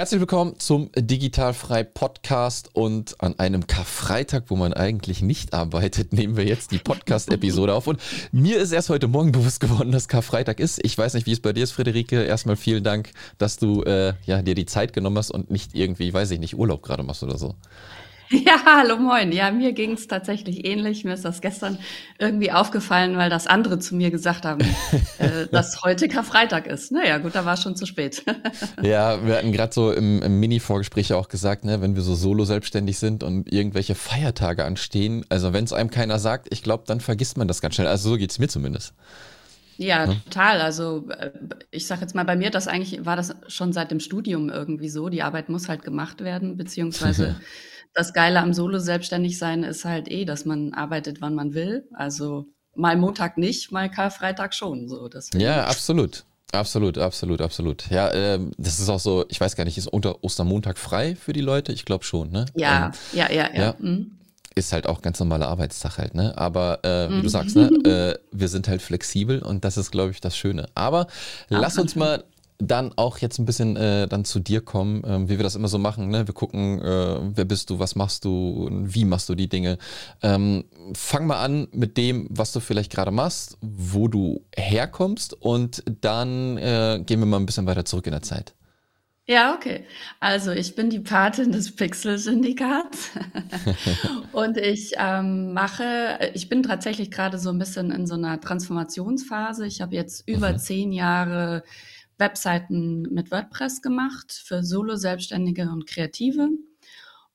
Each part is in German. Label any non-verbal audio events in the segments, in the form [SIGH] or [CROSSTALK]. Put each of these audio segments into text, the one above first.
Herzlich willkommen zum Digitalfrei Podcast und an einem Karfreitag, wo man eigentlich nicht arbeitet, [LAUGHS] nehmen wir jetzt die Podcast-Episode auf. Und mir ist erst heute Morgen bewusst geworden, dass Karfreitag ist. Ich weiß nicht, wie es bei dir ist, Friederike. Erstmal vielen Dank, dass du äh, ja, dir die Zeit genommen hast und nicht irgendwie, weiß ich nicht, Urlaub gerade machst oder so. [LAUGHS] Ja, hallo moin. Ja, mir ging es tatsächlich ähnlich. Mir ist das gestern irgendwie aufgefallen, weil das andere zu mir gesagt haben, [LAUGHS] äh, dass heute Karfreitag ist. Naja, gut, da war schon zu spät. [LAUGHS] ja, wir hatten gerade so im, im Mini-Vorgespräch auch gesagt, ne, wenn wir so solo selbstständig sind und irgendwelche Feiertage anstehen, also wenn es einem keiner sagt, ich glaube, dann vergisst man das ganz schnell. Also so geht's mir zumindest. Ja, ja, total. Also äh, ich sage jetzt mal, bei mir das eigentlich war das schon seit dem Studium irgendwie so. Die Arbeit muss halt gemacht werden, beziehungsweise das Geile am Solo-Selbstständig-Sein ist halt eh, dass man arbeitet, wann man will. Also mal Montag nicht, mal Karfreitag schon. So, deswegen. Ja, absolut. Absolut, absolut, absolut. Ja, ähm, das ist auch so, ich weiß gar nicht, ist unter Ostermontag frei für die Leute? Ich glaube schon, ne? Ja, ähm, ja, ja, ja. ja. Mhm. Ist halt auch ganz normaler Arbeitstag halt, ne? Aber äh, wie mhm. du sagst, ne, [LAUGHS] äh, wir sind halt flexibel und das ist, glaube ich, das Schöne. Aber lass uns mal dann auch jetzt ein bisschen äh, dann zu dir kommen, äh, wie wir das immer so machen. Ne? Wir gucken, äh, wer bist du, was machst du, wie machst du die Dinge. Ähm, fang mal an mit dem, was du vielleicht gerade machst, wo du herkommst und dann äh, gehen wir mal ein bisschen weiter zurück in der Zeit. Ja, okay. Also ich bin die Patin des Pixel-Syndikats [LAUGHS] und ich ähm, mache, ich bin tatsächlich gerade so ein bisschen in so einer Transformationsphase. Ich habe jetzt über mhm. zehn Jahre Webseiten mit WordPress gemacht für Solo-Selbstständige und Kreative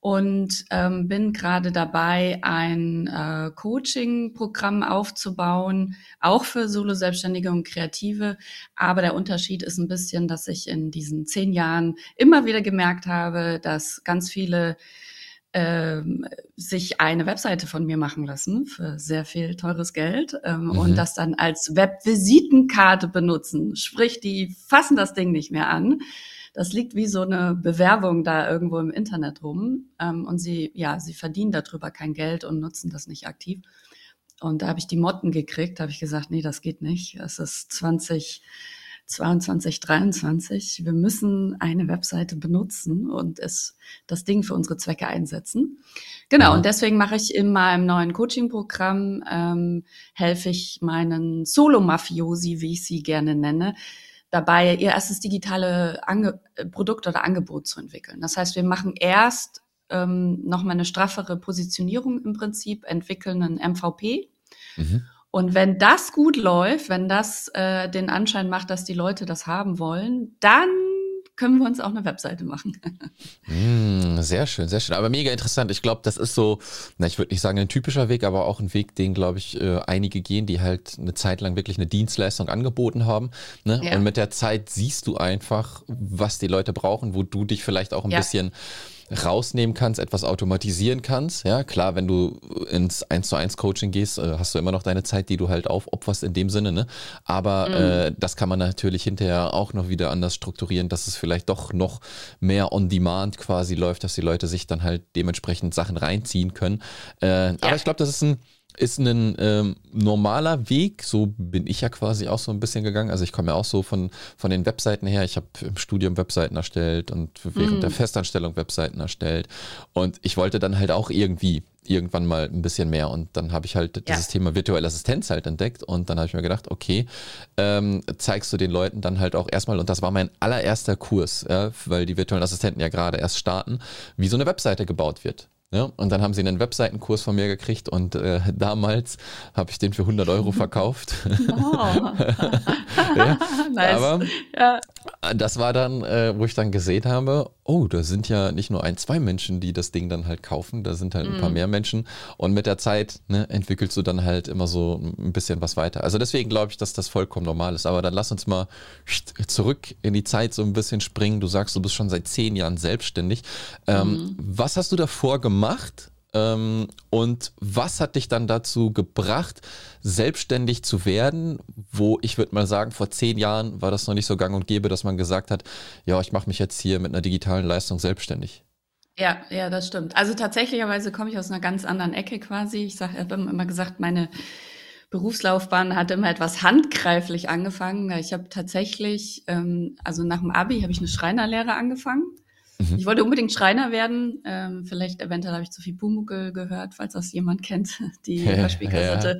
und ähm, bin gerade dabei, ein äh, Coaching-Programm aufzubauen, auch für Solo-Selbstständige und Kreative. Aber der Unterschied ist ein bisschen, dass ich in diesen zehn Jahren immer wieder gemerkt habe, dass ganz viele ähm, sich eine Webseite von mir machen lassen für sehr viel teures Geld ähm, mhm. und das dann als Webvisitenkarte benutzen. Sprich, die fassen das Ding nicht mehr an. Das liegt wie so eine Bewerbung da irgendwo im Internet rum ähm, und sie, ja, sie verdienen darüber kein Geld und nutzen das nicht aktiv. Und da habe ich die Motten gekriegt, habe ich gesagt, nee, das geht nicht. Es ist 20 22, 23. Wir müssen eine Webseite benutzen und es, das Ding für unsere Zwecke einsetzen. Genau, ja. und deswegen mache ich in meinem neuen Coaching-Programm, ähm, helfe ich meinen Solo-Mafiosi, wie ich sie gerne nenne, dabei, ihr erstes digitale Ange Produkt oder Angebot zu entwickeln. Das heißt, wir machen erst ähm, nochmal eine straffere Positionierung im Prinzip, entwickeln einen MVP. Mhm. Und wenn das gut läuft, wenn das äh, den Anschein macht, dass die Leute das haben wollen, dann können wir uns auch eine Webseite machen. mm, [LAUGHS] sehr schön, sehr schön. Aber mega interessant. Ich glaube, das ist so, na, ich würde nicht sagen ein typischer Weg, aber auch ein Weg, den, glaube ich, äh, einige gehen, die halt eine Zeit lang wirklich eine Dienstleistung angeboten haben. Ne? Ja. Und mit der Zeit siehst du einfach, was die Leute brauchen, wo du dich vielleicht auch ein ja. bisschen rausnehmen kannst, etwas automatisieren kannst. Ja, klar, wenn du ins 1 zu 1 Coaching gehst, äh, hast du immer noch deine Zeit, die du halt aufopferst in dem Sinne, ne? Aber mhm. äh, das kann man natürlich hinterher auch noch wieder anders strukturieren, dass es vielleicht doch noch mehr on demand quasi läuft, dass die Leute sich dann halt dementsprechend Sachen reinziehen können. Äh, ja. Aber ich glaube, das ist ein ist ein ähm, normaler Weg, so bin ich ja quasi auch so ein bisschen gegangen. Also ich komme ja auch so von, von den Webseiten her. Ich habe im Studium Webseiten erstellt und während mm. der Festanstellung Webseiten erstellt. Und ich wollte dann halt auch irgendwie irgendwann mal ein bisschen mehr. Und dann habe ich halt ja. dieses Thema virtuelle Assistenz halt entdeckt. Und dann habe ich mir gedacht, okay, ähm, zeigst du den Leuten dann halt auch erstmal, und das war mein allererster Kurs, ja, weil die virtuellen Assistenten ja gerade erst starten, wie so eine Webseite gebaut wird. Ja, und dann haben sie einen Webseitenkurs von mir gekriegt und äh, [LAUGHS] damals habe ich den für 100 Euro verkauft. [LAUGHS] Oh. [LAUGHS] ja, nice. Aber ja. Das war dann, äh, wo ich dann gesehen habe, oh, da sind ja nicht nur ein, zwei Menschen, die das Ding dann halt kaufen, da sind halt ein mm. paar mhm. mehr Menschen und mit der Zeit ne, entwickelst du dann halt immer so ein bisschen was weiter. Also deswegen glaube ich, dass das vollkommen normal ist. Aber dann lass uns mal zurück in die Zeit so ein bisschen springen. Du sagst, du bist schon seit zehn Jahren selbstständig. Ähm, mm. Was hast du davor gemacht? Ähm, und was hat dich dann dazu gebracht, selbstständig zu werden, wo ich würde mal sagen, vor zehn Jahren war das noch nicht so gang und gäbe, dass man gesagt hat, ja, ich mache mich jetzt hier mit einer digitalen Leistung selbstständig. Ja, ja, das stimmt. Also tatsächlicherweise komme ich aus einer ganz anderen Ecke quasi. Ich sage, habe immer gesagt, meine Berufslaufbahn hat immer etwas handgreiflich angefangen. Ich habe tatsächlich, ähm, also nach dem Abi habe ich eine Schreinerlehre angefangen Mhm. Ich wollte unbedingt Schreiner werden. Ähm, vielleicht eventuell habe ich zu viel Pumuckel gehört, falls das jemand kennt, die [LAUGHS] Hörspielkassette.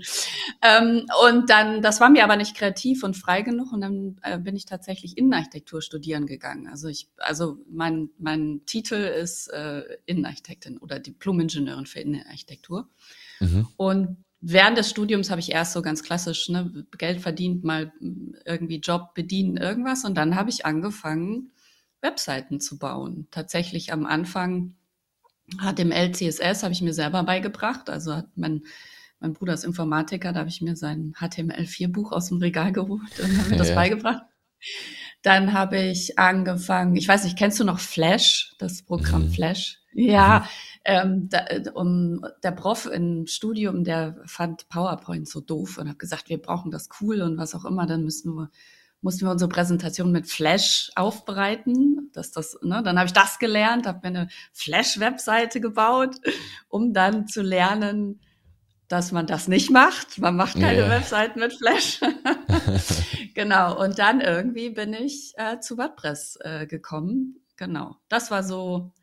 Ja. Ähm, und dann, das war mir aber nicht kreativ und frei genug und dann äh, bin ich tatsächlich Innenarchitektur studieren gegangen. Also ich, also mein, mein Titel ist äh, Innenarchitektin oder Diplom-Ingenieurin für Innenarchitektur. Mhm. Und während des Studiums habe ich erst so ganz klassisch ne, Geld verdient, mal irgendwie Job bedienen, irgendwas. Und dann habe ich angefangen, Webseiten zu bauen. Tatsächlich am Anfang HTML, CSS habe ich mir selber beigebracht. Also hat mein, mein Bruder ist Informatiker, da habe ich mir sein HTML4-Buch aus dem Regal geholt und habe mir das ja. beigebracht. Dann habe ich angefangen, ich weiß nicht, kennst du noch Flash, das Programm mhm. Flash? Ja, mhm. ähm, da, um, der Prof im Studium, der fand PowerPoint so doof und hat gesagt, wir brauchen das cool und was auch immer, dann müssen wir mussten wir unsere Präsentation mit Flash aufbereiten. Dass das, ne, dann habe ich das gelernt, habe mir eine Flash-Webseite gebaut, um dann zu lernen, dass man das nicht macht. Man macht keine yeah. Webseiten mit Flash. [LAUGHS] genau. Und dann irgendwie bin ich äh, zu WordPress äh, gekommen. Genau. Das war so,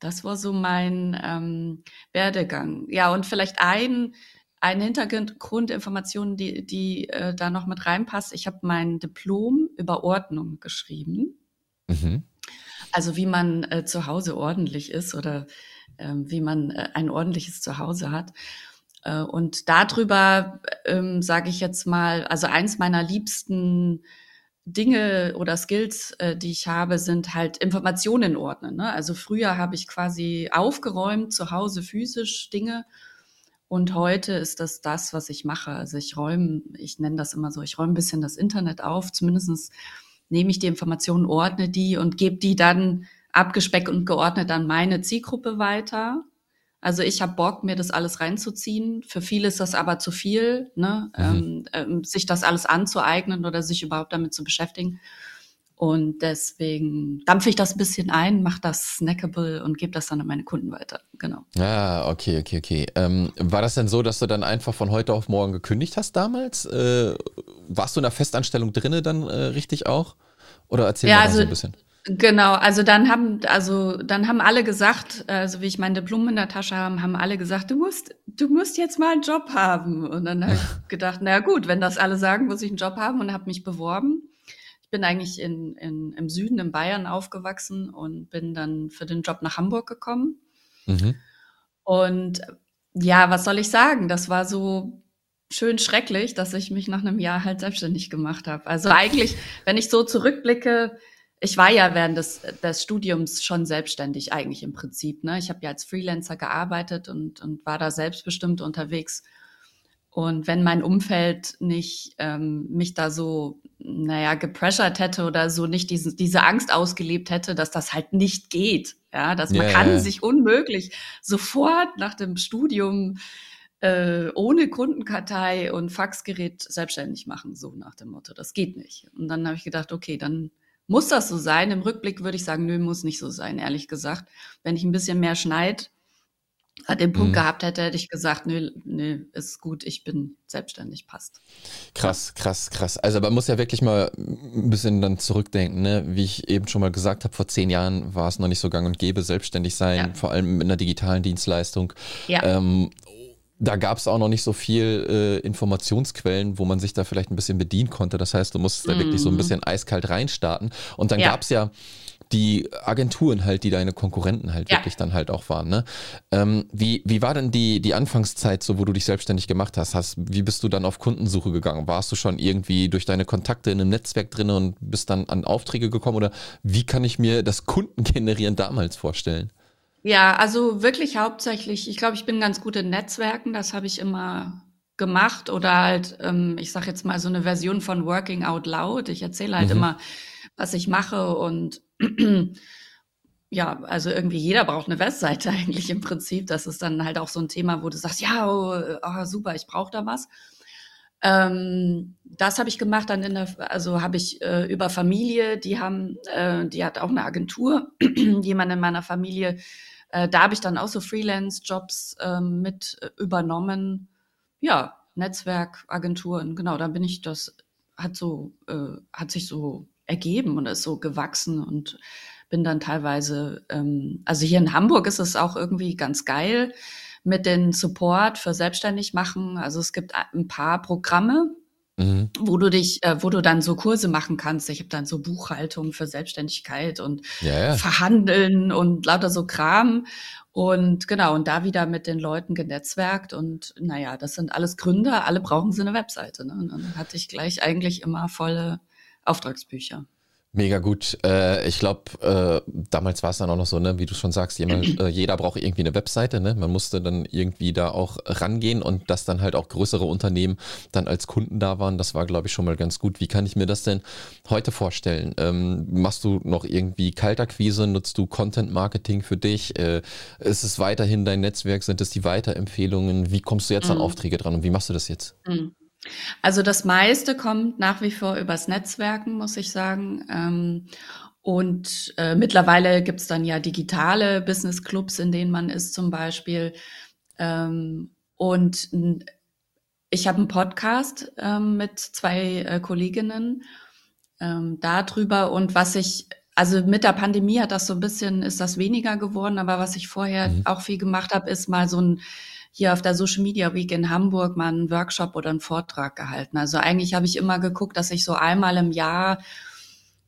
das war so mein ähm, Werdegang. Ja, und vielleicht ein eine Hintergrundinformation, die, die äh, da noch mit reinpasst. Ich habe mein Diplom über Ordnung geschrieben. Mhm. Also wie man äh, zu Hause ordentlich ist oder äh, wie man äh, ein ordentliches Zuhause hat. Äh, und darüber ähm, sage ich jetzt mal, also eins meiner liebsten Dinge oder Skills, äh, die ich habe, sind halt Informationen ordnen. Ne? Also früher habe ich quasi aufgeräumt zu Hause physisch Dinge und heute ist das das, was ich mache. Also ich räume, ich nenne das immer so, ich räume ein bisschen das Internet auf. Zumindest nehme ich die Informationen, ordne die und gebe die dann abgespeckt und geordnet an meine Zielgruppe weiter. Also ich habe Bock, mir das alles reinzuziehen. Für viele ist das aber zu viel, ne? Mhm. Ähm, ähm, sich das alles anzueignen oder sich überhaupt damit zu beschäftigen. Und deswegen dampfe ich das ein bisschen ein, mache das snackable und gebe das dann an meine Kunden weiter. Genau. Ah, okay, okay, okay. Ähm, war das denn so, dass du dann einfach von heute auf morgen gekündigt hast damals? Äh, warst du in der Festanstellung drinne dann äh, richtig auch? Oder erzähl ja, mal also, so ein bisschen. Genau, also dann haben, also dann haben alle gesagt, also wie ich mein Diplom in der Tasche habe, haben alle gesagt, du musst, du musst jetzt mal einen Job haben. Und dann habe ich [LAUGHS] gedacht, na gut, wenn das alle sagen, muss ich einen Job haben und habe mich beworben bin eigentlich in, in, im Süden, in Bayern aufgewachsen und bin dann für den Job nach Hamburg gekommen. Mhm. Und ja, was soll ich sagen? Das war so schön schrecklich, dass ich mich nach einem Jahr halt selbstständig gemacht habe. Also eigentlich, wenn ich so zurückblicke, ich war ja während des, des Studiums schon selbstständig eigentlich im Prinzip. Ne? Ich habe ja als Freelancer gearbeitet und, und war da selbstbestimmt unterwegs. Und wenn mein Umfeld nicht ähm, mich da so, naja, gepressured hätte oder so nicht diese, diese Angst ausgelebt hätte, dass das halt nicht geht. Ja, dass man yeah. kann sich unmöglich sofort nach dem Studium äh, ohne Kundenkartei und Faxgerät selbstständig machen, so nach dem Motto. Das geht nicht. Und dann habe ich gedacht, okay, dann muss das so sein. Im Rückblick würde ich sagen, nö, muss nicht so sein, ehrlich gesagt. Wenn ich ein bisschen mehr schneid, den Punkt mhm. gehabt hätte, hätte ich gesagt, nö, nö, ist gut, ich bin selbstständig, passt. Krass, krass, krass. Also man muss ja wirklich mal ein bisschen dann zurückdenken, ne? Wie ich eben schon mal gesagt habe, vor zehn Jahren war es noch nicht so gang und gäbe, selbstständig sein, ja. vor allem mit einer digitalen Dienstleistung. Ja. Ähm, da gab es auch noch nicht so viel äh, Informationsquellen, wo man sich da vielleicht ein bisschen bedienen konnte. Das heißt, du musst da wirklich so ein mhm. bisschen eiskalt reinstarten. Und dann ja. gab es ja die Agenturen halt, die deine Konkurrenten halt ja. wirklich dann halt auch waren. Ne? Ähm, wie, wie war denn die, die Anfangszeit so, wo du dich selbstständig gemacht hast? hast? Wie bist du dann auf Kundensuche gegangen? Warst du schon irgendwie durch deine Kontakte in einem Netzwerk drin und bist dann an Aufträge gekommen? Oder wie kann ich mir das Kundengenerieren damals vorstellen? Ja, also wirklich hauptsächlich, ich glaube, ich bin ganz gut in Netzwerken, das habe ich immer gemacht oder halt, ähm, ich sage jetzt mal so eine Version von Working Out Loud. Ich erzähle halt mhm. immer, was ich mache und [CLEARS THROAT] ja, also irgendwie jeder braucht eine Webseite [LAUGHS] eigentlich im Prinzip. Das ist dann halt auch so ein Thema, wo du sagst, ja, oh, oh super, ich brauche da was. Ähm, das habe ich gemacht dann in der, also habe ich äh, über Familie, die haben, äh, die hat auch eine Agentur, [CLEARS THROAT] jemand in meiner Familie, äh, da habe ich dann auch so Freelance-Jobs ähm, mit äh, übernommen. Ja, Netzwerkagenturen, genau, da bin ich, das hat so, äh, hat sich so ergeben und ist so gewachsen und bin dann teilweise, ähm, also hier in Hamburg ist es auch irgendwie ganz geil mit den Support für selbstständig machen. Also es gibt ein paar Programme, mhm. wo du dich, äh, wo du dann so Kurse machen kannst. Ich habe dann so Buchhaltung für Selbstständigkeit und ja, ja. Verhandeln und lauter so Kram. Und genau, und da wieder mit den Leuten genetzwerkt. Und naja, das sind alles Gründer, alle brauchen sie eine Webseite. Ne? Und dann hatte ich gleich eigentlich immer volle Auftragsbücher. Mega gut. Äh, ich glaube, äh, damals war es dann auch noch so, ne, wie du schon sagst, jemand, [CLEARS THROAT] äh, jeder braucht irgendwie eine Webseite. Ne? Man musste dann irgendwie da auch rangehen und dass dann halt auch größere Unternehmen dann als Kunden da waren, das war, glaube ich, schon mal ganz gut. Wie kann ich mir das denn heute vorstellen? Ähm, machst du noch irgendwie Kaltakquise? Nutzt du Content Marketing für dich? Äh, ist es weiterhin dein Netzwerk? Sind es die Weiterempfehlungen? Wie kommst du jetzt an mhm. Aufträge dran und wie machst du das jetzt? Mhm. Also das meiste kommt nach wie vor übers Netzwerken, muss ich sagen. Ähm, und äh, mittlerweile gibt's dann ja digitale Business Clubs, in denen man ist zum Beispiel. Ähm, und ich habe einen Podcast ähm, mit zwei äh, Kolleginnen ähm, darüber. Und was ich, also mit der Pandemie hat das so ein bisschen, ist das weniger geworden, aber was ich vorher mhm. auch viel gemacht habe, ist mal so ein hier auf der Social Media Week in Hamburg mal einen Workshop oder einen Vortrag gehalten. Also eigentlich habe ich immer geguckt, dass ich so einmal im Jahr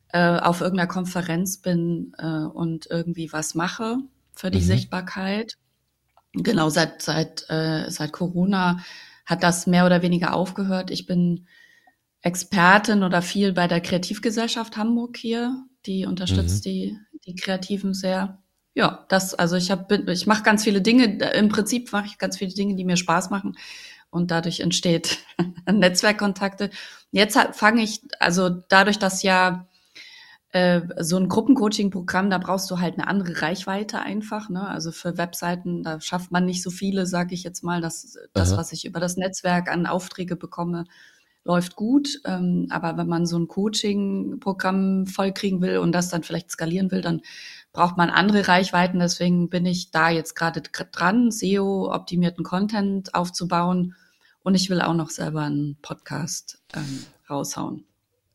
äh, auf irgendeiner Konferenz bin äh, und irgendwie was mache für die mhm. Sichtbarkeit. Genau, seit, seit, äh, seit Corona hat das mehr oder weniger aufgehört. Ich bin Expertin oder viel bei der Kreativgesellschaft Hamburg hier. Die unterstützt mhm. die, die Kreativen sehr. Ja, das, also ich habe, ich mache ganz viele Dinge. Im Prinzip mache ich ganz viele Dinge, die mir Spaß machen und dadurch entsteht [LAUGHS] Netzwerkkontakte. Jetzt fange ich, also dadurch, dass ja äh, so ein Gruppencoaching-Programm, da brauchst du halt eine andere Reichweite einfach. Ne? Also für Webseiten, da schafft man nicht so viele, sage ich jetzt mal. Das, das was ich über das Netzwerk an Aufträge bekomme, läuft gut. Ähm, aber wenn man so ein Coaching-Programm vollkriegen will und das dann vielleicht skalieren will, dann braucht man andere Reichweiten. Deswegen bin ich da jetzt gerade dran, SEO-optimierten Content aufzubauen. Und ich will auch noch selber einen Podcast ähm, raushauen.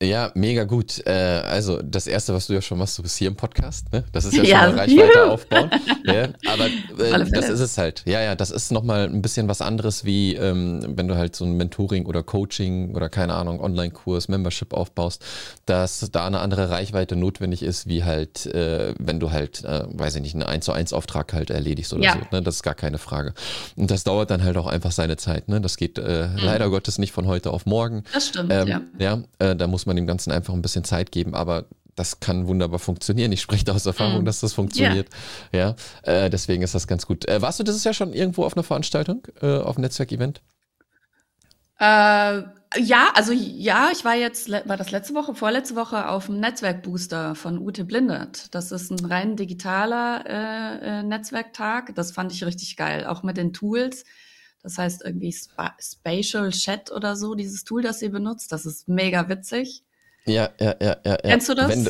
Ja, mega gut. Äh, also das Erste, was du ja schon machst, du bist hier im Podcast. Ne? Das ist ja, [LAUGHS] ja schon mal Reichweite juhu. [LAUGHS] aufbauen. Ja, aber äh, das ist es halt. Ja, ja, das ist nochmal ein bisschen was anderes, wie ähm, wenn du halt so ein Mentoring oder Coaching oder keine Ahnung, Online-Kurs, Membership aufbaust, dass da eine andere Reichweite notwendig ist, wie halt, äh, wenn du halt, äh, weiß ich nicht, einen 1 zu 1 Auftrag halt erledigst oder ja. so. Ne? Das ist gar keine Frage. Und das dauert dann halt auch einfach seine Zeit. Ne? Das geht äh, mhm. leider Gottes nicht von heute auf morgen. Das stimmt, ähm, ja. Ja, äh, da muss man dem Ganzen einfach ein bisschen Zeit geben, aber das kann wunderbar funktionieren. Ich spreche da aus Erfahrung, mm. dass das funktioniert. Ja, ja äh, deswegen ist das ganz gut. Äh, warst du dieses Jahr schon irgendwo auf einer Veranstaltung, äh, auf einem Netzwerkevent? Äh, ja, also ja, ich war jetzt, war das letzte Woche, vorletzte Woche auf dem Netzwerkbooster von Ute Blindert. Das ist ein rein digitaler äh, äh, Netzwerktag. Das fand ich richtig geil, auch mit den Tools. Das heißt irgendwie Sp Spatial Chat oder so, dieses Tool, das sie benutzt. Das ist mega witzig. Ja, ja, ja, ja. Kennst du das? Wenn,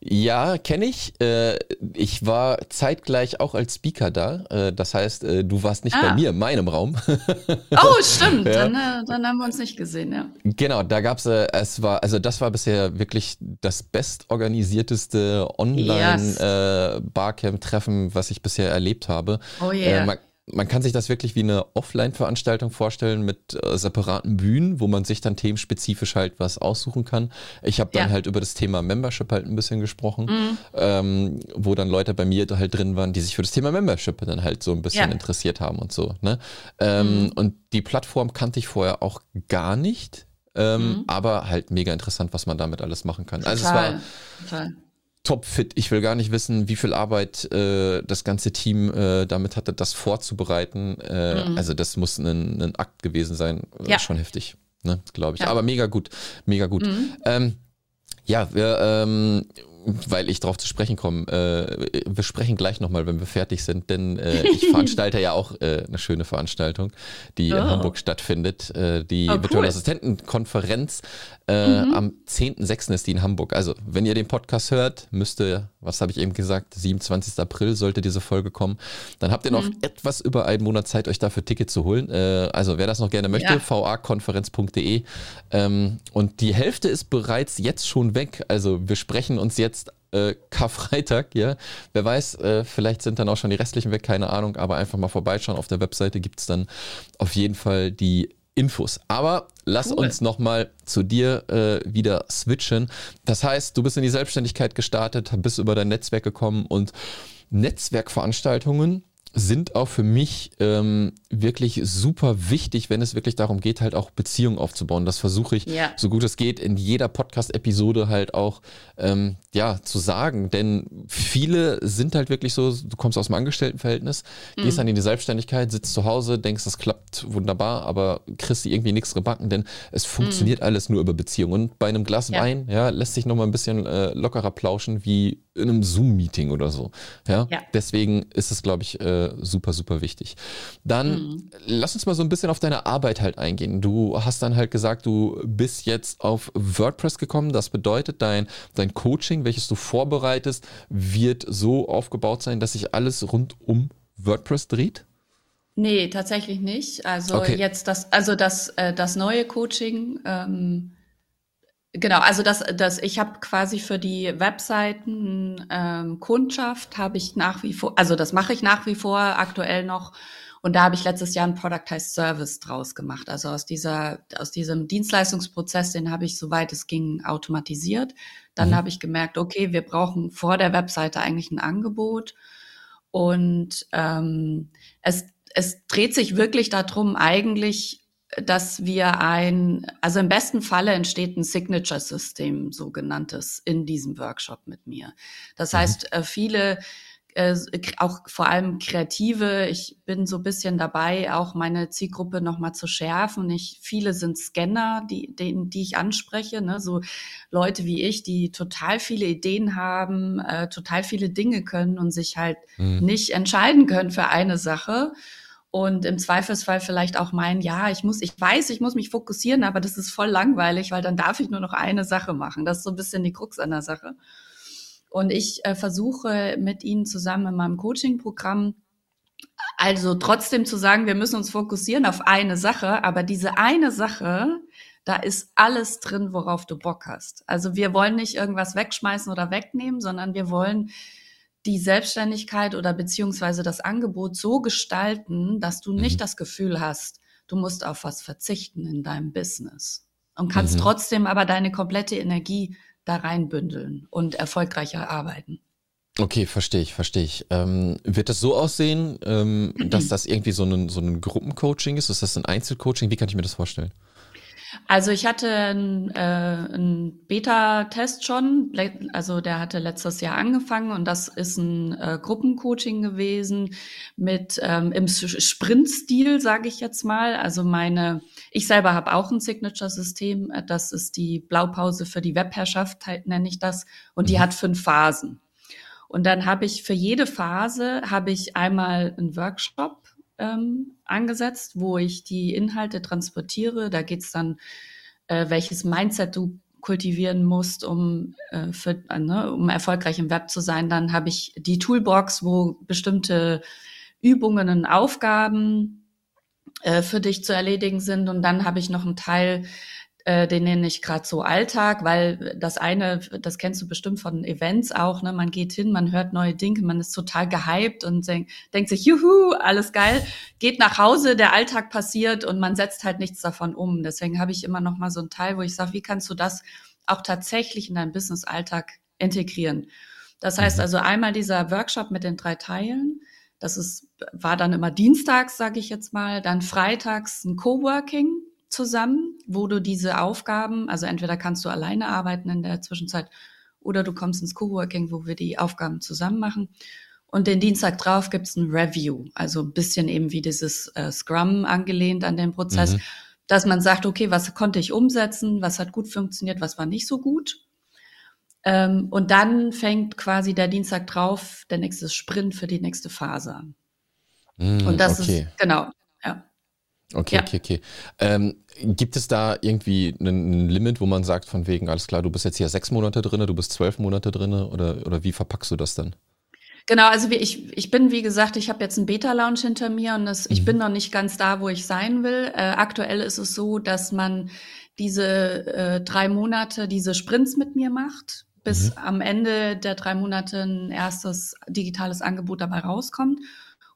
ja, kenne ich. Äh, ich war zeitgleich auch als Speaker da. Äh, das heißt, äh, du warst nicht ah. bei mir in meinem Raum. [LAUGHS] oh, stimmt. Ja. Dann, äh, dann, haben wir uns nicht gesehen, ja. Genau, da gab äh, es, war, also das war bisher wirklich das bestorganisierteste Online-Barcamp-Treffen, yes. was ich bisher erlebt habe. Oh yeah. Man, man kann sich das wirklich wie eine Offline-Veranstaltung vorstellen mit äh, separaten Bühnen, wo man sich dann themenspezifisch halt was aussuchen kann. Ich habe dann ja. halt über das Thema Membership halt ein bisschen gesprochen, mhm. ähm, wo dann Leute bei mir halt drin waren, die sich für das Thema Membership dann halt so ein bisschen ja. interessiert haben und so. Ne? Ähm, mhm. Und die Plattform kannte ich vorher auch gar nicht. Ähm, mhm. Aber halt mega interessant, was man damit alles machen kann. Total. Also es war Total topfit. Ich will gar nicht wissen, wie viel Arbeit äh, das ganze Team äh, damit hatte, das vorzubereiten. Äh, mhm. Also das muss ein, ein, Akt gewesen sein. Ja. Schon heftig, ne? glaube ich. Ja. Aber mega gut, mega gut. Mhm. Ähm, ja, wir ähm, weil ich darauf zu sprechen komme, äh, wir sprechen gleich nochmal, wenn wir fertig sind, denn äh, ich [LAUGHS] veranstalte ja auch äh, eine schöne Veranstaltung, die oh. in Hamburg stattfindet. Äh, die oh, Virtuelle cool. Assistentenkonferenz äh, mhm. am 10.06. ist die in Hamburg. Also, wenn ihr den Podcast hört, müsste, was habe ich eben gesagt, 27. April sollte diese Folge kommen. Dann habt ihr noch mhm. etwas über einen Monat Zeit, euch dafür Ticket zu holen. Äh, also, wer das noch gerne möchte, ja. vakonferenz.de. Ähm, und die Hälfte ist bereits jetzt schon weg. Also, wir sprechen uns jetzt äh, Karfreitag, ja. Wer weiß, äh, vielleicht sind dann auch schon die restlichen weg, keine Ahnung, aber einfach mal vorbeischauen. Auf der Webseite gibt es dann auf jeden Fall die Infos. Aber lass cool. uns nochmal zu dir äh, wieder switchen. Das heißt, du bist in die Selbstständigkeit gestartet, bist über dein Netzwerk gekommen und Netzwerkveranstaltungen sind auch für mich ähm, wirklich super wichtig, wenn es wirklich darum geht, halt auch Beziehungen aufzubauen. Das versuche ich, ja. so gut es geht, in jeder Podcast-Episode halt auch ähm, ja, zu sagen. Denn viele sind halt wirklich so, du kommst aus dem Angestelltenverhältnis, mhm. gehst dann in die Selbstständigkeit, sitzt zu Hause, denkst, das klappt wunderbar, aber kriegst du irgendwie nichts gebacken, denn es funktioniert mhm. alles nur über Beziehungen. Und bei einem Glas ja. Wein, ja, lässt sich nochmal ein bisschen äh, lockerer plauschen wie in einem Zoom-Meeting oder so. Ja? ja? Deswegen ist es, glaube ich, äh, super, super wichtig. Dann mhm. lass uns mal so ein bisschen auf deine Arbeit halt eingehen. Du hast dann halt gesagt, du bist jetzt auf WordPress gekommen. Das bedeutet, dein, dein Coaching, welches du vorbereitest, wird so aufgebaut sein, dass sich alles rund um WordPress dreht? Nee, tatsächlich nicht. Also okay. jetzt das, also das, äh, das neue Coaching ähm, Genau, also das, das, ich habe quasi für die Webseiten ähm, Kundschaft habe ich nach wie vor, also das mache ich nach wie vor aktuell noch. Und da habe ich letztes Jahr ein Productized Service draus gemacht. Also aus dieser, aus diesem Dienstleistungsprozess, den habe ich, soweit es ging, automatisiert. Dann mhm. habe ich gemerkt, okay, wir brauchen vor der Webseite eigentlich ein Angebot. Und ähm, es, es dreht sich wirklich darum, eigentlich dass wir ein, also im besten Falle entsteht ein Signature-System, sogenanntes, in diesem Workshop mit mir. Das mhm. heißt, äh, viele, äh, auch vor allem Kreative, ich bin so ein bisschen dabei, auch meine Zielgruppe nochmal zu schärfen. Ich, viele sind Scanner, die, die, die ich anspreche, ne? so Leute wie ich, die total viele Ideen haben, äh, total viele Dinge können und sich halt mhm. nicht entscheiden können für eine Sache und im Zweifelsfall vielleicht auch meinen, ja, ich muss, ich weiß, ich muss mich fokussieren, aber das ist voll langweilig, weil dann darf ich nur noch eine Sache machen. Das ist so ein bisschen die Krux an der Sache. Und ich äh, versuche mit Ihnen zusammen in meinem Coaching-Programm also trotzdem zu sagen, wir müssen uns fokussieren auf eine Sache, aber diese eine Sache, da ist alles drin, worauf du Bock hast. Also wir wollen nicht irgendwas wegschmeißen oder wegnehmen, sondern wir wollen die Selbstständigkeit oder beziehungsweise das Angebot so gestalten, dass du nicht mhm. das Gefühl hast, du musst auf was verzichten in deinem Business und kannst mhm. trotzdem aber deine komplette Energie da reinbündeln und erfolgreicher arbeiten. Okay, verstehe ich, verstehe ich. Ähm, wird das so aussehen, ähm, dass [CLEARS THROAT] das irgendwie so ein, so ein Gruppencoaching ist? Ist das ein Einzelcoaching? Wie kann ich mir das vorstellen? Also ich hatte einen, äh, einen Beta-Test schon, also der hatte letztes Jahr angefangen und das ist ein äh, Gruppencoaching gewesen mit ähm, im Sprint-Stil, sage ich jetzt mal. Also meine, ich selber habe auch ein Signature-System, das ist die Blaupause für die Webherrschaft, halt, nenne ich das, und die mhm. hat fünf Phasen. Und dann habe ich für jede Phase habe ich einmal einen Workshop ähm, angesetzt, wo ich die Inhalte transportiere. Da geht es dann, äh, welches Mindset du kultivieren musst, um, äh, für, äh, ne, um erfolgreich im Web zu sein. Dann habe ich die Toolbox, wo bestimmte Übungen und Aufgaben äh, für dich zu erledigen sind. Und dann habe ich noch einen Teil, äh, den nenne ich gerade so Alltag, weil das eine, das kennst du bestimmt von Events auch, ne? Man geht hin, man hört neue Dinge, man ist total gehypt und denk, denkt sich, juhu, alles geil, geht nach Hause, der Alltag passiert und man setzt halt nichts davon um. Deswegen habe ich immer noch mal so einen Teil, wo ich sage, wie kannst du das auch tatsächlich in deinen Business-Alltag integrieren? Das heißt mhm. also einmal dieser Workshop mit den drei Teilen, das ist, war dann immer dienstags, sage ich jetzt mal, dann freitags ein Coworking, zusammen, wo du diese Aufgaben, also entweder kannst du alleine arbeiten in der Zwischenzeit oder du kommst ins Coworking, wo wir die Aufgaben zusammen machen. Und den Dienstag drauf gibt's ein Review, also ein bisschen eben wie dieses äh, Scrum angelehnt an den Prozess, mhm. dass man sagt, okay, was konnte ich umsetzen, was hat gut funktioniert, was war nicht so gut. Ähm, und dann fängt quasi der Dienstag drauf der nächste Sprint für die nächste Phase an. Mhm, und das okay. ist, genau. Okay, ja. okay, okay. Ähm, gibt es da irgendwie ein Limit, wo man sagt, von wegen, alles klar, du bist jetzt hier sechs Monate drin, du bist zwölf Monate drin oder, oder wie verpackst du das dann? Genau, also ich, ich bin, wie gesagt, ich habe jetzt einen Beta-Lounge hinter mir und das, mhm. ich bin noch nicht ganz da, wo ich sein will. Äh, aktuell ist es so, dass man diese äh, drei Monate, diese Sprints mit mir macht, bis mhm. am Ende der drei Monate ein erstes digitales Angebot dabei rauskommt.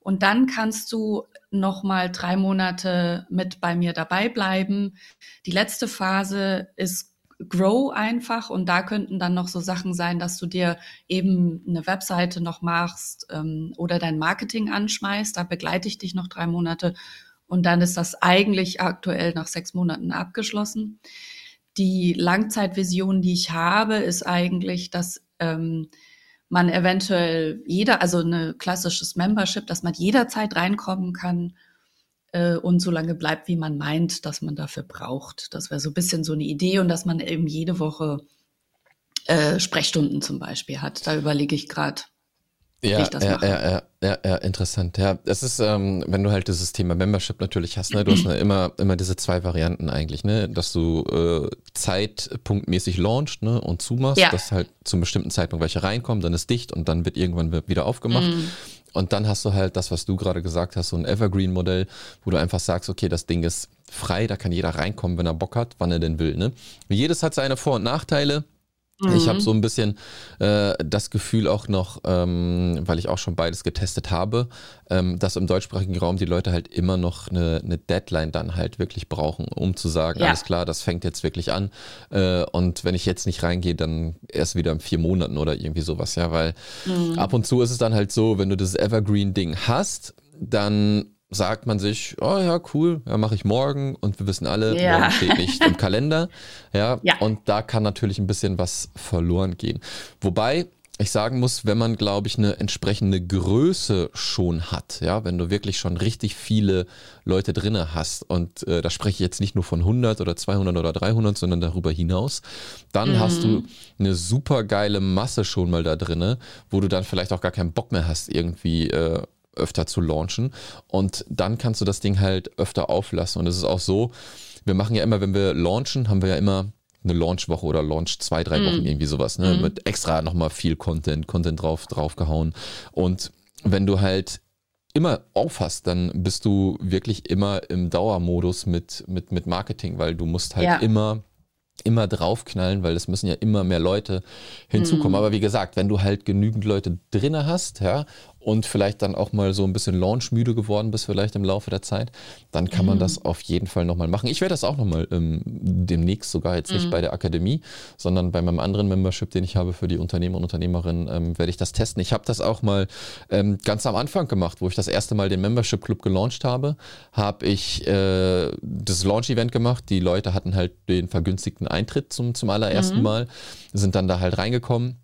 Und dann kannst du noch mal drei Monate mit bei mir dabei bleiben. Die letzte Phase ist Grow einfach und da könnten dann noch so Sachen sein, dass du dir eben eine Webseite noch machst ähm, oder dein Marketing anschmeißt. Da begleite ich dich noch drei Monate und dann ist das eigentlich aktuell nach sechs Monaten abgeschlossen. Die Langzeitvision, die ich habe, ist eigentlich, dass ähm, man eventuell jeder, also ein klassisches Membership, dass man jederzeit reinkommen kann äh, und so lange bleibt, wie man meint, dass man dafür braucht. Das wäre so ein bisschen so eine Idee und dass man eben jede Woche äh, Sprechstunden zum Beispiel hat. Da überlege ich gerade, ja, das ja. Ja, ja, ja, ja, interessant. Ja, es ist, ähm, wenn du halt dieses Thema Membership natürlich hast, ne, du hast [CLEARS THROAT] ne, immer, immer diese zwei Varianten eigentlich, ne, dass du äh, zeitpunktmäßig launcht, ne, und zumachst, ja. dass halt zum bestimmten Zeitpunkt welche reinkommen, dann ist dicht und dann wird irgendwann wieder aufgemacht. Mhm. Und dann hast du halt das, was du gerade gesagt hast, so ein Evergreen-Modell, wo du einfach sagst, okay, das Ding ist frei, da kann jeder reinkommen, wenn er Bock hat, wann er denn will. Ne? Jedes hat seine Vor- und Nachteile. Mhm. Ich habe so ein bisschen äh, das Gefühl auch noch, ähm, weil ich auch schon beides getestet habe, ähm, dass im deutschsprachigen Raum die Leute halt immer noch eine, eine Deadline dann halt wirklich brauchen, um zu sagen, ja. alles klar, das fängt jetzt wirklich an. Äh, und wenn ich jetzt nicht reingehe, dann erst wieder in vier Monaten oder irgendwie sowas, ja, weil mhm. ab und zu ist es dann halt so, wenn du das Evergreen-Ding hast, dann sagt man sich, oh ja, cool, ja, mache ich morgen und wir wissen alle, ja. morgen steht nicht im Kalender. [LAUGHS] Ja, ja, und da kann natürlich ein bisschen was verloren gehen. Wobei ich sagen muss, wenn man, glaube ich, eine entsprechende Größe schon hat, ja, wenn du wirklich schon richtig viele Leute drinne hast und äh, da spreche ich jetzt nicht nur von 100 oder 200 oder 300, sondern darüber hinaus, dann mhm. hast du eine super geile Masse schon mal da drinne, wo du dann vielleicht auch gar keinen Bock mehr hast, irgendwie äh, öfter zu launchen. Und dann kannst du das Ding halt öfter auflassen. Und es ist auch so, wir machen ja immer, wenn wir launchen, haben wir ja immer eine Launchwoche oder Launch zwei, drei Wochen, mm. irgendwie sowas, ne? Mm. Mit extra nochmal viel Content, Content drauf, draufgehauen. Und wenn du halt immer aufhast, dann bist du wirklich immer im Dauermodus mit, mit, mit Marketing, weil du musst halt ja. immer immer draufknallen, weil es müssen ja immer mehr Leute hinzukommen. Mhm. Aber wie gesagt, wenn du halt genügend Leute drinne hast, ja, und vielleicht dann auch mal so ein bisschen launchmüde geworden bist, vielleicht im Laufe der Zeit, dann kann man mhm. das auf jeden Fall nochmal machen. Ich werde das auch nochmal ähm, demnächst sogar jetzt nicht mhm. bei der Akademie, sondern bei meinem anderen Membership, den ich habe für die Unternehmer und Unternehmerinnen, ähm, werde ich das testen. Ich habe das auch mal ähm, ganz am Anfang gemacht, wo ich das erste Mal den Membership Club gelauncht habe, habe ich äh, das Launch-Event gemacht. Die Leute hatten halt den vergünstigten Eintritt zum, zum allerersten mhm. Mal, sind dann da halt reingekommen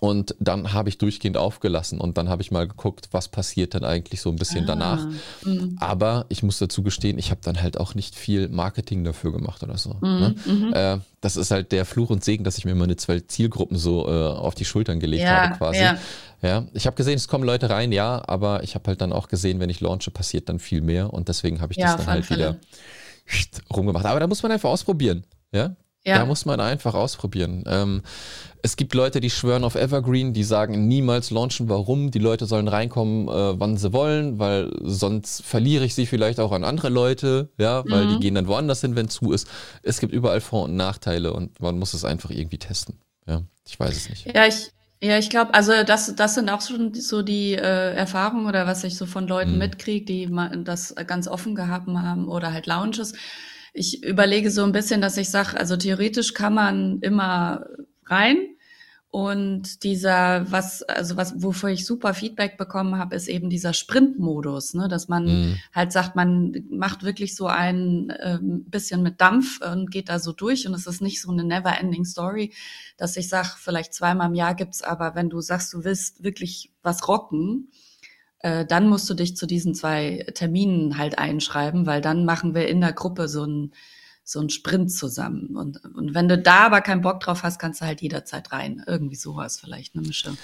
und dann habe ich durchgehend aufgelassen und dann habe ich mal geguckt, was passiert dann eigentlich so ein bisschen ah, danach. Mh. Aber ich muss dazu gestehen, ich habe dann halt auch nicht viel Marketing dafür gemacht oder so. Mhm, ne? Mhm. Äh, das ist halt der Fluch und Segen, dass ich mir meine zwei Zielgruppen so äh, auf die Schultern gelegt ja, habe quasi. Ja. ja. ich habe gesehen, es kommen Leute rein, ja, aber ich habe halt dann auch gesehen, wenn ich launche, passiert dann viel mehr und deswegen habe ich ja, das dann halt Fälle. wieder rumgemacht. Aber da muss man einfach ausprobieren. Ja, ja. Da muss man einfach ausprobieren. Ähm, es gibt Leute, die schwören auf Evergreen, die sagen niemals launchen. Warum? Die Leute sollen reinkommen, äh, wann sie wollen, weil sonst verliere ich sie vielleicht auch an andere Leute, ja, weil mhm. die gehen dann woanders hin, wenn zu ist. Es gibt überall Vor- und Nachteile und man muss es einfach irgendwie testen. Ja, ich weiß es nicht. Ja, ich, ja, ich glaube, also das, das sind auch schon so die äh, Erfahrungen oder was ich so von Leuten mhm. mitkriege, die das ganz offen gehabt haben oder halt Lounges ich überlege so ein bisschen, dass ich sage, also theoretisch kann man immer rein. Und dieser, was, also was, wofür ich super Feedback bekommen habe, ist eben dieser Sprint-Modus, ne? dass man mhm. halt sagt, man macht wirklich so ein ähm, bisschen mit Dampf und geht da so durch und es ist nicht so eine never-ending Story, dass ich sage, vielleicht zweimal im Jahr gibt's, aber wenn du sagst, du willst wirklich was rocken, äh, dann musst du dich zu diesen zwei Terminen halt einschreiben, weil dann machen wir in der Gruppe so ein so Sprint zusammen. Und, und wenn du da aber keinen Bock drauf hast, kannst du halt jederzeit rein. Irgendwie sowas vielleicht, eine Mische.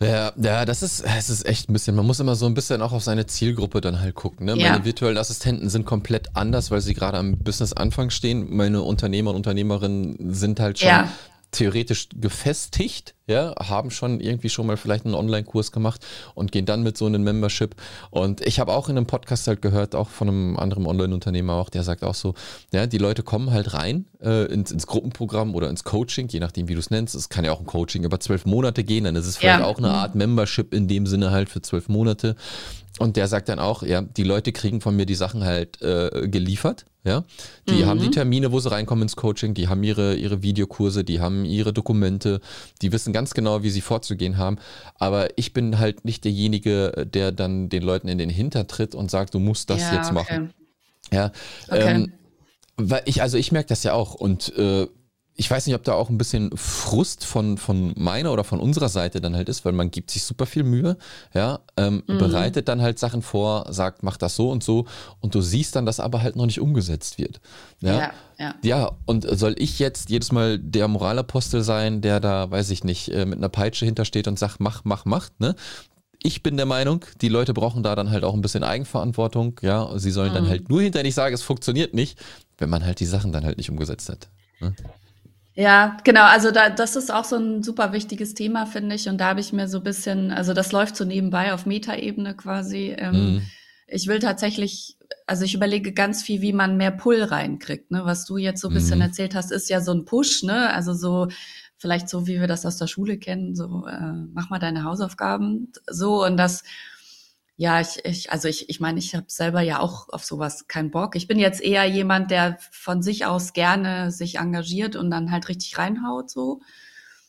Ja, ja, das ist, es ist echt ein bisschen, man muss immer so ein bisschen auch auf seine Zielgruppe dann halt gucken. Ne? Ja. Meine virtuellen Assistenten sind komplett anders, weil sie gerade am Business-Anfang stehen. Meine Unternehmer und Unternehmerinnen sind halt schon ja theoretisch gefestigt, ja, haben schon irgendwie schon mal vielleicht einen Online-Kurs gemacht und gehen dann mit so einem Membership. Und ich habe auch in einem Podcast halt gehört, auch von einem anderen Online-Unternehmer auch, der sagt auch so, ja, die Leute kommen halt rein äh, ins, ins, Gruppenprogramm oder ins Coaching, je nachdem, wie du es nennst. Es kann ja auch ein Coaching über zwölf Monate gehen, dann ist es vielleicht ja. auch eine Art Membership in dem Sinne halt für zwölf Monate. Und der sagt dann auch, ja, die Leute kriegen von mir die Sachen halt äh, geliefert. Ja, die mhm. haben die Termine, wo sie reinkommen ins Coaching, die haben ihre, ihre Videokurse, die haben ihre Dokumente, die wissen ganz genau, wie sie vorzugehen haben. Aber ich bin halt nicht derjenige, der dann den Leuten in den Hintertritt und sagt, du musst das ja, jetzt okay. machen. Ja, okay. ähm, weil ich, also ich merke das ja auch und äh, ich weiß nicht, ob da auch ein bisschen Frust von, von meiner oder von unserer Seite dann halt ist, weil man gibt sich super viel Mühe, ja, ähm, mhm. bereitet dann halt Sachen vor, sagt, mach das so und so und du siehst dann, dass aber halt noch nicht umgesetzt wird. Ja, ja, ja. ja und soll ich jetzt jedes Mal der Moralapostel sein, der da, weiß ich nicht, äh, mit einer Peitsche hintersteht und sagt, mach, mach, mach, ne? ich bin der Meinung, die Leute brauchen da dann halt auch ein bisschen Eigenverantwortung. Ja, sie sollen mhm. dann halt nur hinterher nicht sagen, es funktioniert nicht, wenn man halt die Sachen dann halt nicht umgesetzt hat. Ne? Ja, genau. Also da, das ist auch so ein super wichtiges Thema, finde ich. Und da habe ich mir so ein bisschen, also das läuft so nebenbei auf Metaebene quasi. Ähm, mhm. Ich will tatsächlich, also ich überlege ganz viel, wie man mehr Pull reinkriegt. Ne? Was du jetzt so ein bisschen mhm. erzählt hast, ist ja so ein Push, ne? Also so vielleicht so, wie wir das aus der Schule kennen, so äh, mach mal deine Hausaufgaben, so und das ja, ich, ich also ich, ich meine, ich habe selber ja auch auf sowas keinen Bock. Ich bin jetzt eher jemand, der von sich aus gerne sich engagiert und dann halt richtig reinhaut so.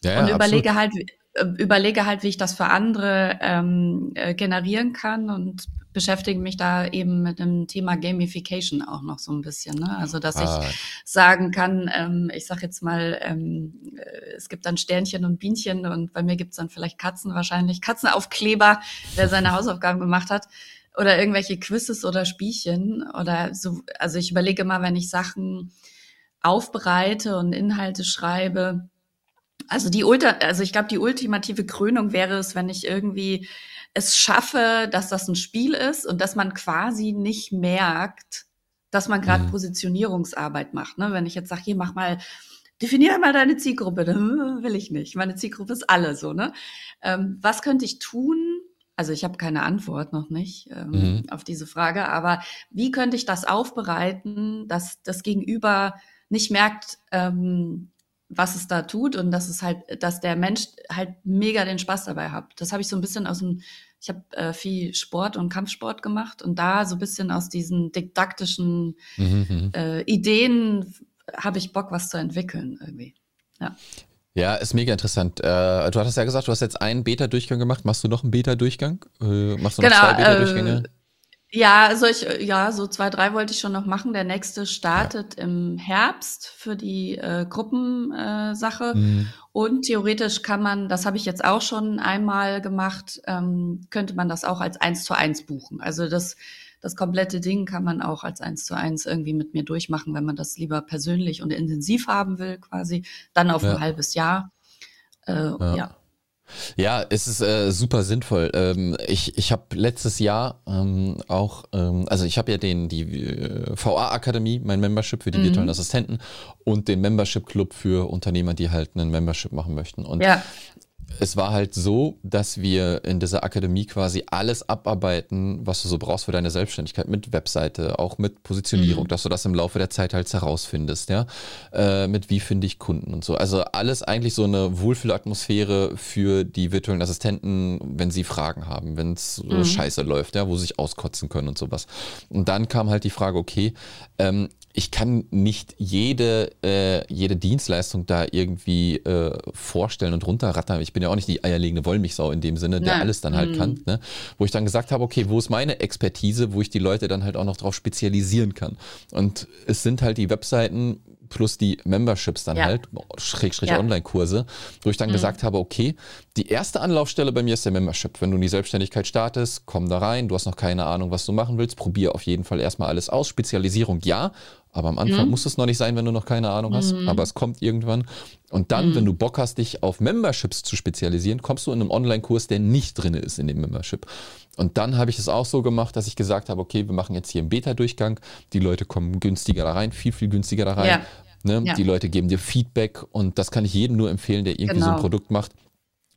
Ja, ja, und überlege absolut. halt, äh, überlege halt, wie ich das für andere ähm, äh, generieren kann und beschäftige mich da eben mit dem Thema Gamification auch noch so ein bisschen. Ne? Also, dass ah. ich sagen kann, ähm, ich sag jetzt mal, ähm, äh, es gibt dann Sternchen und Bienchen und bei mir gibt's dann vielleicht Katzen wahrscheinlich, Katzenaufkleber, wer seine Hausaufgaben gemacht hat. Oder irgendwelche Quizzes oder Spielchen oder so. Also ich überlege immer, wenn ich Sachen aufbereite und Inhalte schreibe, also die Ultra, also ich glaube, die ultimative Krönung wäre es, wenn ich irgendwie es schaffe, dass das ein Spiel ist und dass man quasi nicht merkt, dass man gerade mhm. Positionierungsarbeit macht. Ne? Wenn ich jetzt sage, hier mach mal, definier mal deine Zielgruppe, dann [LAUGHS] will ich nicht. Meine Zielgruppe ist alle so. Ne? Ähm, was könnte ich tun? Also ich habe keine Antwort noch nicht ähm, mhm. auf diese Frage, aber wie könnte ich das aufbereiten, dass das Gegenüber nicht merkt, ähm, was es da tut und dass es halt, dass der Mensch halt mega den Spaß dabei hat. Das habe ich so ein bisschen aus dem ich habe äh, viel Sport und Kampfsport gemacht und da so ein bisschen aus diesen didaktischen mhm, mhm. äh, Ideen habe ich Bock, was zu entwickeln irgendwie. Ja. Ja, ist mega interessant. Äh, du hattest ja gesagt, du hast jetzt einen Beta-Durchgang gemacht. Machst du noch einen Beta-Durchgang? Äh, machst du noch genau, zwei Beta-Durchgänge? Äh, ja, also ich, ja, so zwei, drei wollte ich schon noch machen. Der nächste startet ja. im Herbst für die äh, Gruppensache. Äh, mhm. Und theoretisch kann man, das habe ich jetzt auch schon einmal gemacht, ähm, könnte man das auch als eins zu eins buchen. Also das, das komplette Ding kann man auch als eins zu eins irgendwie mit mir durchmachen, wenn man das lieber persönlich und intensiv haben will, quasi. Dann auf ja. ein halbes Jahr. Äh, ja. ja. Ja, es ist äh, super sinnvoll. Ähm, ich ich habe letztes Jahr ähm, auch, ähm, also ich habe ja den die äh, VA Akademie, mein Membership für die mhm. virtuellen Assistenten und den Membership Club für Unternehmer, die halt einen Membership machen möchten. Und ja es war halt so, dass wir in dieser Akademie quasi alles abarbeiten, was du so brauchst für deine Selbstständigkeit, mit Webseite, auch mit Positionierung, mhm. dass du das im Laufe der Zeit halt herausfindest, ja, äh, mit wie finde ich Kunden und so. Also alles eigentlich so eine Wohlfühlatmosphäre für die virtuellen Assistenten, wenn sie Fragen haben, wenn es mhm. scheiße läuft, ja, wo sie sich auskotzen können und sowas. Und dann kam halt die Frage, okay, ähm, ich kann nicht jede, äh, jede Dienstleistung da irgendwie äh, vorstellen und runterrattern. Ich bin ja auch nicht die eierlegende Wollmilchsau in dem Sinne, der Nein. alles dann halt mhm. kann. Ne? Wo ich dann gesagt habe, okay, wo ist meine Expertise, wo ich die Leute dann halt auch noch drauf spezialisieren kann. Und es sind halt die Webseiten plus die Memberships dann ja. halt, Schrägstrich ja. Online-Kurse, wo ich dann mhm. gesagt habe, okay, die erste Anlaufstelle bei mir ist der Membership. Wenn du in die Selbstständigkeit startest, komm da rein, du hast noch keine Ahnung, was du machen willst, probier auf jeden Fall erstmal alles aus. Spezialisierung ja, aber am Anfang mhm. muss es noch nicht sein, wenn du noch keine Ahnung hast, mhm. aber es kommt irgendwann. Und dann, mhm. wenn du Bock hast, dich auf Memberships zu spezialisieren, kommst du in einem Online-Kurs, der nicht drin ist in dem Membership. Und dann habe ich es auch so gemacht, dass ich gesagt habe, okay, wir machen jetzt hier einen Beta-Durchgang. Die Leute kommen günstiger da rein, viel, viel günstiger da rein. Ja. Ne? Ja. Die Leute geben dir Feedback und das kann ich jedem nur empfehlen, der irgendwie genau. so ein genau. Produkt macht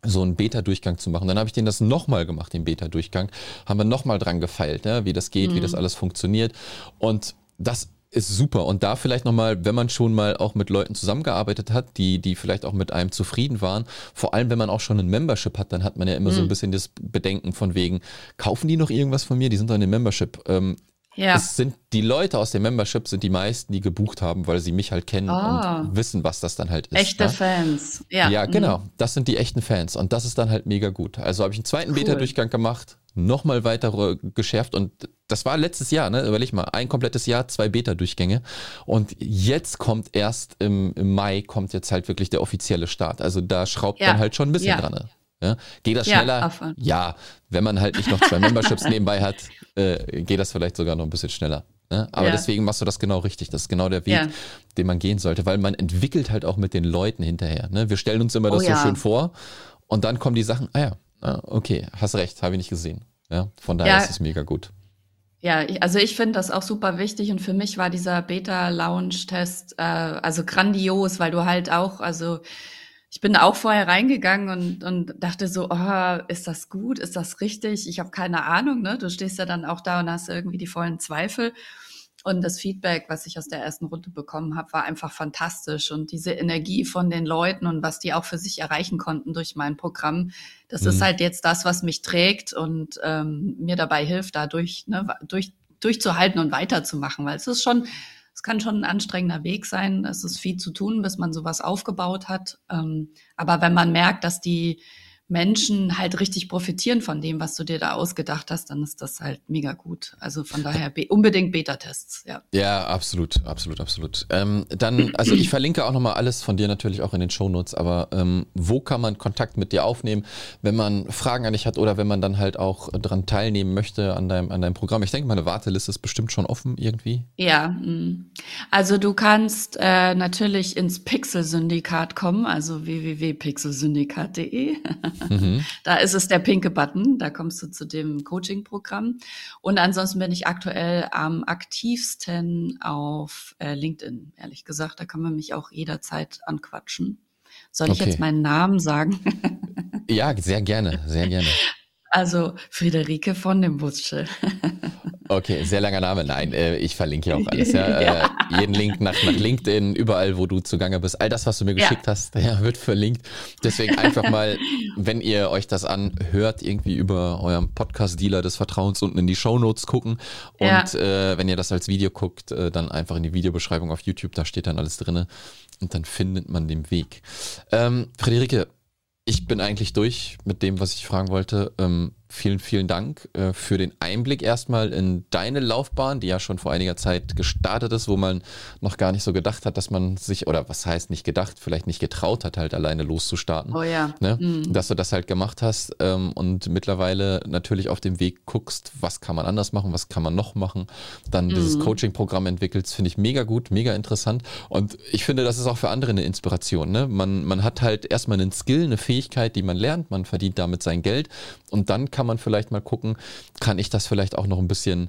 so einen Beta-Durchgang zu machen. Dann habe ich den das nochmal gemacht, den Beta-Durchgang. Haben wir nochmal dran gefeilt, ne? wie das geht, mhm. wie das alles funktioniert. Und das ist super. Und da vielleicht nochmal, wenn man schon mal auch mit Leuten zusammengearbeitet hat, die, die vielleicht auch mit einem zufrieden waren, vor allem wenn man auch schon ein Membership hat, dann hat man ja immer mhm. so ein mhm. bisschen das Bedenken von wegen, kaufen die noch irgendwas von mir? Die sind doch in dem Membership. Ähm, ja. Es sind die Leute aus dem Membership sind die meisten, die gebucht haben, weil sie mich halt kennen oh. und wissen, was das dann halt ist. Echte ne? Fans. Ja, ja genau. Mhm. Das sind die echten Fans und das ist dann halt mega gut. Also habe ich einen zweiten cool. Beta-Durchgang gemacht, nochmal weiter geschärft und das war letztes Jahr, ne? Überleg mal, ein komplettes Jahr, zwei Beta-Durchgänge und jetzt kommt erst im, im, Mai kommt jetzt halt wirklich der offizielle Start. Also da schraubt ja. man halt schon ein bisschen ja. dran. Ne? Ja? Geht das schneller? Ja, ja, wenn man halt nicht noch zwei [LAUGHS] Memberships nebenbei hat, äh, geht das vielleicht sogar noch ein bisschen schneller. Ne? Aber ja. deswegen machst du das genau richtig. Das ist genau der Weg, ja. den man gehen sollte, weil man entwickelt halt auch mit den Leuten hinterher. Ne? Wir stellen uns immer das oh, so schön vor und dann kommen die Sachen, ah ja, ah, okay, hast recht, habe ich nicht gesehen. Ja, von daher ist es mega gut. Ja, ich, also ich finde das auch super wichtig und für mich war dieser Beta-Lounge-Test äh, also grandios, weil du halt auch, also ich bin auch vorher reingegangen und, und dachte so, oh, ist das gut, ist das richtig? Ich habe keine Ahnung, ne? Du stehst ja dann auch da und hast irgendwie die vollen Zweifel. Und das Feedback, was ich aus der ersten Runde bekommen habe, war einfach fantastisch. Und diese Energie von den Leuten und was die auch für sich erreichen konnten durch mein Programm, das mhm. ist halt jetzt das, was mich trägt und ähm, mir dabei hilft, dadurch ne, durch, durchzuhalten und weiterzumachen. Weil es ist schon es kann schon ein anstrengender Weg sein. Es ist viel zu tun, bis man sowas aufgebaut hat. Ähm, aber wenn man merkt, dass die Menschen halt richtig profitieren von dem, was du dir da ausgedacht hast, dann ist das halt mega gut. Also von daher be unbedingt Beta-Tests, ja. Ja, absolut, absolut, absolut. Ähm, dann, also ich verlinke auch nochmal alles von dir natürlich auch in den Shownotes, aber ähm, wo kann man Kontakt mit dir aufnehmen, wenn man Fragen an dich hat oder wenn man dann halt auch dran teilnehmen möchte an deinem, an deinem Programm? Ich denke, meine Warteliste ist bestimmt schon offen irgendwie. Ja, mm. also du kannst äh, natürlich ins Pixel-Syndikat kommen, also www.pixelsyndikat.de. Mhm. [LAUGHS] Da ist es der pinke Button, da kommst du zu dem Coaching-Programm. Und ansonsten bin ich aktuell am aktivsten auf äh, LinkedIn, ehrlich gesagt. Da kann man mich auch jederzeit anquatschen. Soll ich okay. jetzt meinen Namen sagen? ja, sehr gerne, sehr gerne. [LAUGHS] Also Friederike von dem Butsche. [LAUGHS] Okay, sehr langer Name. Nein, äh, ich verlinke ja auch [LAUGHS] alles. Ja? ja. Äh, jeden Link nach, nach LinkedIn, überall, wo du zugange bist. All das, was du mir geschickt ja. hast, ja, wird verlinkt. Deswegen einfach mal, [LAUGHS] wenn ihr euch das anhört, irgendwie über eurem Podcast-Dealer des Vertrauens unten in die Show Notes gucken. Und äh, wenn ihr das als Video guckt, äh, dann einfach in die Videobeschreibung auf YouTube, da steht dann alles drin. Und dann findet man den Weg. Ähm, Friederike, ich bin eigentlich durch mit dem, was ich fragen wollte. Ähm, vielen, vielen Dank äh, für den Einblick erstmal in deine Laufbahn, die ja schon vor einiger Zeit gestartet ist, wo man noch gar nicht so gedacht hat, dass man sich, oder was heißt nicht gedacht, vielleicht nicht getraut hat, halt alleine loszustarten. Oh ja. Ne? Mhm. Dass du das halt gemacht hast ähm, und mittlerweile natürlich auf dem Weg guckst, was kann man anders machen, was kann man noch machen. Dann mhm. dieses Coaching-Programm entwickelst, finde ich mega gut, mega interessant. Und ich finde, das ist auch für andere eine Inspiration. Ne? Man, man hat halt erstmal einen Skill, eine Fähigkeit, die man lernt, man verdient damit sein Geld und dann kann kann man vielleicht mal gucken, kann ich das vielleicht auch noch ein bisschen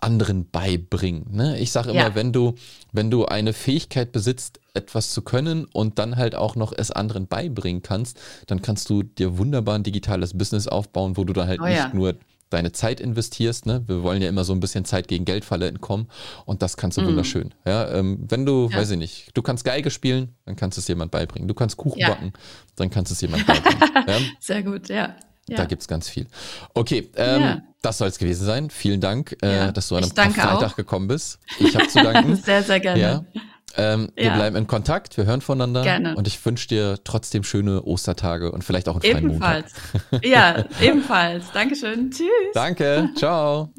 anderen beibringen. Ne? Ich sage immer, ja. wenn du, wenn du eine Fähigkeit besitzt, etwas zu können und dann halt auch noch es anderen beibringen kannst, dann kannst du dir wunderbar ein digitales Business aufbauen, wo du dann halt oh, nicht ja. nur deine Zeit investierst. Ne? Wir wollen ja immer so ein bisschen Zeit gegen Geldfalle entkommen und das kannst du mm. wunderschön. Ja, ähm, wenn du, ja. weiß ich nicht, du kannst Geige spielen, dann kannst du es jemand beibringen. Du kannst Kuchen ja. backen, dann kannst du es jemand beibringen. [LAUGHS] ja? Sehr gut, ja. Ja. Da gibt es ganz viel. Okay, ähm, ja. das soll es gewesen sein. Vielen Dank, äh, ja. dass du an einem Freitag auch. gekommen bist. Ich habe zu danken. [LAUGHS] sehr, sehr gerne. Ähm, wir bleiben in Kontakt, wir hören voneinander. Gerne. Und ich wünsche dir trotzdem schöne Ostertage und vielleicht auch einen freien ebenfalls. Montag. ja, ebenfalls. Dankeschön. [LAUGHS] Tschüss. Danke. Ciao.